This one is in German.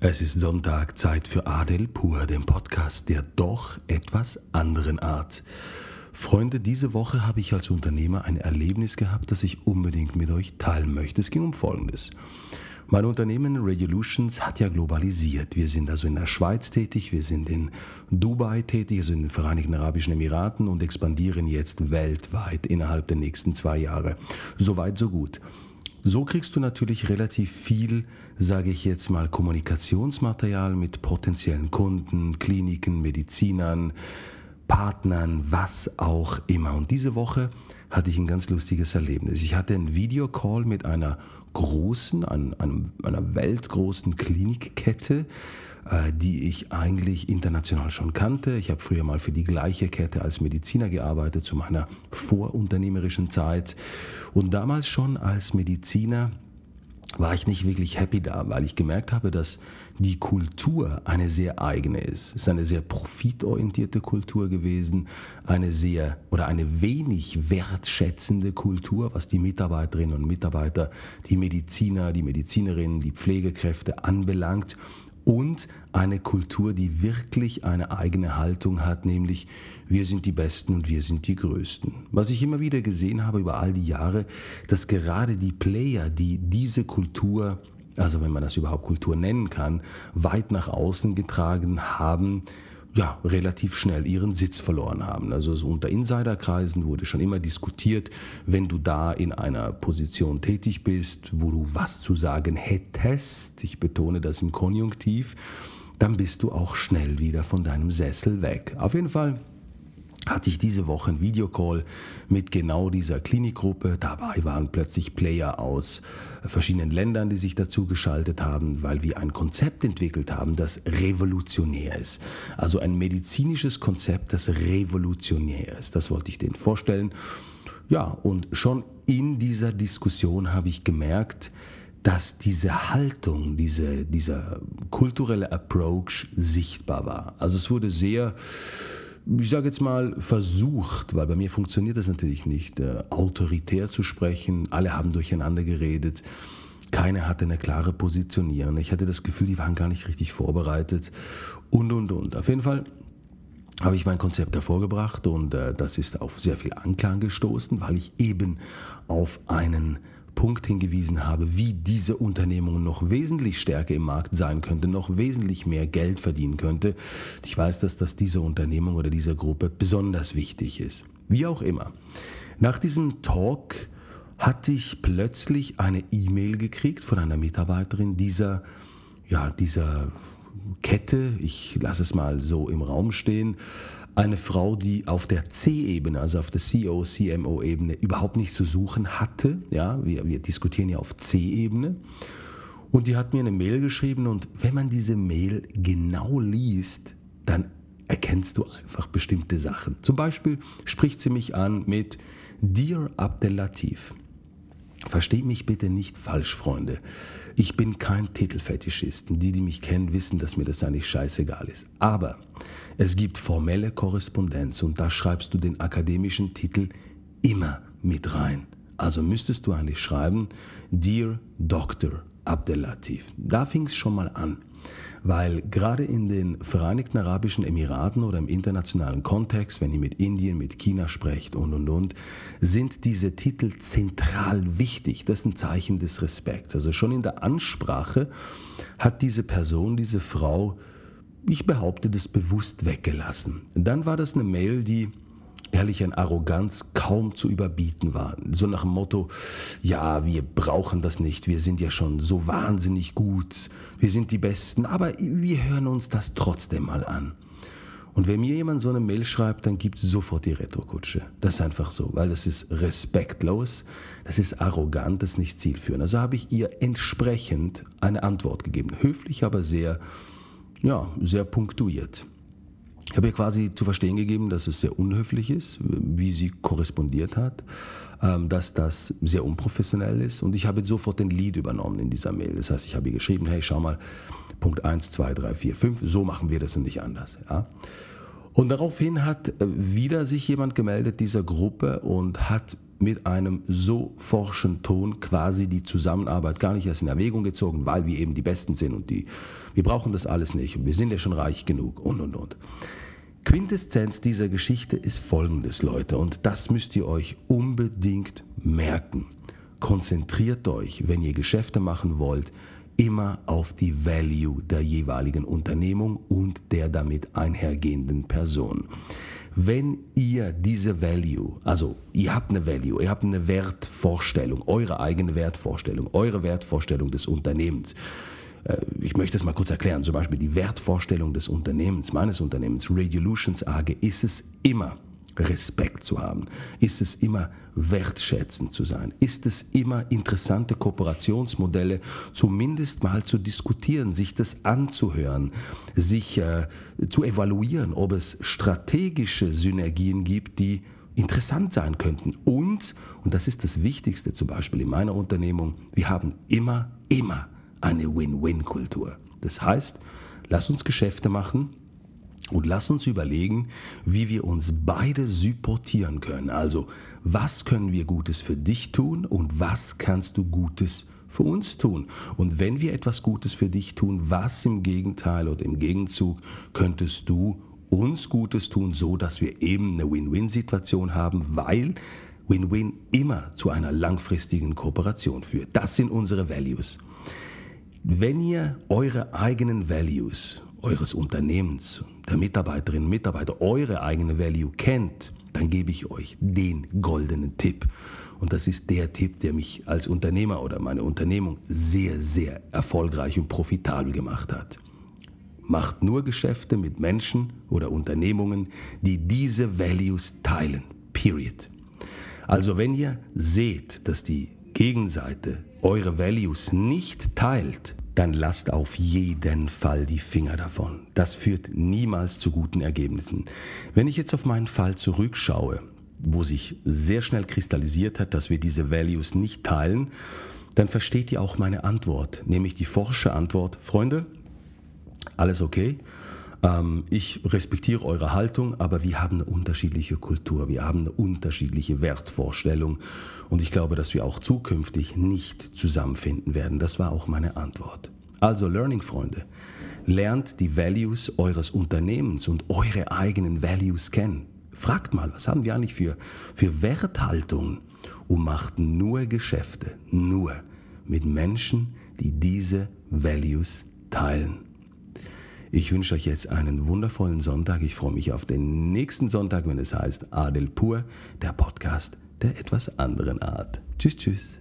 Es ist Sonntag, Zeit für Adel Pur, den Podcast der doch etwas anderen Art. Freunde, diese Woche habe ich als Unternehmer ein Erlebnis gehabt, das ich unbedingt mit euch teilen möchte. Es ging um Folgendes. Mein Unternehmen Regulutions hat ja globalisiert. Wir sind also in der Schweiz tätig, wir sind in Dubai tätig, also in den Vereinigten Arabischen Emiraten und expandieren jetzt weltweit innerhalb der nächsten zwei Jahre. Soweit, so gut. So kriegst du natürlich relativ viel, sage ich jetzt mal, Kommunikationsmaterial mit potenziellen Kunden, Kliniken, Medizinern, Partnern, was auch immer. Und diese Woche hatte ich ein ganz lustiges Erlebnis. Ich hatte einen Videocall mit einer großen, einer weltgroßen Klinikkette, die ich eigentlich international schon kannte. Ich habe früher mal für die gleiche Kette als Mediziner gearbeitet zu meiner vorunternehmerischen Zeit. Und damals schon als Mediziner war ich nicht wirklich happy da, weil ich gemerkt habe, dass die Kultur eine sehr eigene ist. Es ist eine sehr profitorientierte Kultur gewesen, eine sehr oder eine wenig wertschätzende Kultur, was die Mitarbeiterinnen und Mitarbeiter, die Mediziner, die Medizinerinnen, die Pflegekräfte anbelangt und eine Kultur, die wirklich eine eigene Haltung hat, nämlich wir sind die Besten und wir sind die Größten. Was ich immer wieder gesehen habe über all die Jahre, dass gerade die Player, die diese Kultur, also wenn man das überhaupt Kultur nennen kann, weit nach außen getragen haben, ja, relativ schnell ihren Sitz verloren haben. Also so unter Insiderkreisen wurde schon immer diskutiert, wenn du da in einer Position tätig bist, wo du was zu sagen hättest, ich betone das im Konjunktiv, dann bist du auch schnell wieder von deinem Sessel weg. Auf jeden Fall hatte ich diese Woche einen Videocall mit genau dieser Klinikgruppe. Dabei waren plötzlich Player aus verschiedenen Ländern, die sich dazu geschaltet haben, weil wir ein Konzept entwickelt haben, das revolutionär ist. Also ein medizinisches Konzept, das revolutionär ist. Das wollte ich denen vorstellen. Ja, und schon in dieser Diskussion habe ich gemerkt, dass diese Haltung, diese, dieser kulturelle Approach sichtbar war. Also es wurde sehr ich sage jetzt mal, versucht, weil bei mir funktioniert das natürlich nicht, äh, autoritär zu sprechen. Alle haben durcheinander geredet. Keiner hatte eine klare Positionierung. Ich hatte das Gefühl, die waren gar nicht richtig vorbereitet und, und, und. Auf jeden Fall habe ich mein Konzept hervorgebracht und äh, das ist auf sehr viel Anklang gestoßen, weil ich eben auf einen Punkt hingewiesen habe, wie diese Unternehmung noch wesentlich stärker im Markt sein könnte, noch wesentlich mehr Geld verdienen könnte. Ich weiß, dass das dieser Unternehmung oder dieser Gruppe besonders wichtig ist. Wie auch immer. Nach diesem Talk hatte ich plötzlich eine E-Mail gekriegt von einer Mitarbeiterin dieser, ja, dieser Kette, ich lasse es mal so im Raum stehen, eine Frau, die auf der C-Ebene, also auf der CEO, CMO-Ebene überhaupt nichts zu suchen hatte. Ja, wir, wir diskutieren ja auf C-Ebene. Und die hat mir eine Mail geschrieben und wenn man diese Mail genau liest, dann erkennst du einfach bestimmte Sachen. Zum Beispiel spricht sie mich an mit Dear Abdelatif. Versteht mich bitte nicht falsch, Freunde. Ich bin kein Titelfetischist. Die, die mich kennen, wissen, dass mir das eigentlich scheißegal ist. Aber es gibt formelle Korrespondenz und da schreibst du den akademischen Titel immer mit rein. Also müsstest du eigentlich schreiben, Dear Dr. Abdelatif. Da fing es schon mal an weil gerade in den Vereinigten Arabischen Emiraten oder im internationalen Kontext, wenn ihr mit Indien, mit China sprecht und und und, sind diese Titel zentral wichtig. Das ist ein Zeichen des Respekts. Also schon in der Ansprache hat diese Person, diese Frau, ich behaupte, das bewusst weggelassen. Dann war das eine Mail, die ehrlich an Arroganz kaum zu überbieten war. So nach dem Motto, ja, wir brauchen das nicht, wir sind ja schon so wahnsinnig gut, wir sind die Besten, aber wir hören uns das trotzdem mal an. Und wenn mir jemand so eine Mail schreibt, dann gibt sofort die Retrokutsche. Das ist einfach so, weil das ist respektlos, das ist arrogant, das ist nicht zielführend. Also habe ich ihr entsprechend eine Antwort gegeben. Höflich, aber sehr, ja, sehr punktuiert. Ich habe ihr quasi zu verstehen gegeben, dass es sehr unhöflich ist, wie sie korrespondiert hat, ähm, dass das sehr unprofessionell ist und ich habe sofort den Lead übernommen in dieser Mail. Das heißt, ich habe ihr geschrieben, hey, schau mal, Punkt 1, 2, 3, 4, 5, so machen wir das und nicht anders. Ja? Und daraufhin hat wieder sich jemand gemeldet dieser Gruppe und hat mit einem so forschen Ton quasi die Zusammenarbeit gar nicht erst in Erwägung gezogen, weil wir eben die Besten sind und die, wir brauchen das alles nicht und wir sind ja schon reich genug und und und. Quintessenz dieser Geschichte ist folgendes, Leute, und das müsst ihr euch unbedingt merken. Konzentriert euch, wenn ihr Geschäfte machen wollt, immer auf die Value der jeweiligen Unternehmung und der damit einhergehenden Person. Wenn ihr diese Value, also ihr habt eine Value, ihr habt eine Wertvorstellung, eure eigene Wertvorstellung, eure Wertvorstellung des Unternehmens, äh, ich möchte es mal kurz erklären, zum Beispiel die Wertvorstellung des Unternehmens, meines Unternehmens, Radiolutions AG, ist es immer, Respekt zu haben? Ist es immer wertschätzend zu sein? Ist es immer interessante Kooperationsmodelle zumindest mal zu diskutieren, sich das anzuhören, sich äh, zu evaluieren, ob es strategische Synergien gibt, die interessant sein könnten. Und, und das ist das Wichtigste zum Beispiel in meiner Unternehmung, wir haben immer, immer eine Win-Win-Kultur. Das heißt, lass uns Geschäfte machen, und lass uns überlegen, wie wir uns beide supportieren können. Also, was können wir Gutes für dich tun und was kannst du Gutes für uns tun? Und wenn wir etwas Gutes für dich tun, was im Gegenteil oder im Gegenzug könntest du uns Gutes tun, so dass wir eben eine Win-Win-Situation haben, weil Win-Win immer zu einer langfristigen Kooperation führt. Das sind unsere Values. Wenn ihr eure eigenen Values eures Unternehmens, der Mitarbeiterinnen und Mitarbeiter, eure eigene Value kennt, dann gebe ich euch den goldenen Tipp. Und das ist der Tipp, der mich als Unternehmer oder meine Unternehmung sehr, sehr erfolgreich und profitabel gemacht hat. Macht nur Geschäfte mit Menschen oder Unternehmungen, die diese Values teilen. Period. Also wenn ihr seht, dass die Gegenseite eure Values nicht teilt, dann lasst auf jeden Fall die Finger davon. Das führt niemals zu guten Ergebnissen. Wenn ich jetzt auf meinen Fall zurückschaue, wo sich sehr schnell kristallisiert hat, dass wir diese Values nicht teilen, dann versteht ihr auch meine Antwort, nämlich die forsche Antwort, Freunde, alles okay, ähm, ich respektiere eure Haltung, aber wir haben eine unterschiedliche Kultur, wir haben eine unterschiedliche Wertvorstellung und ich glaube, dass wir auch zukünftig nicht zusammenfinden werden. Das war auch meine Antwort. Also Learning, Freunde, lernt die Values eures Unternehmens und eure eigenen Values kennen. Fragt mal, was haben wir eigentlich für, für Werthaltung und macht nur Geschäfte, nur mit Menschen, die diese Values teilen. Ich wünsche euch jetzt einen wundervollen Sonntag. Ich freue mich auf den nächsten Sonntag, wenn es heißt Adel Pur, der Podcast der etwas anderen Art. Tschüss, tschüss.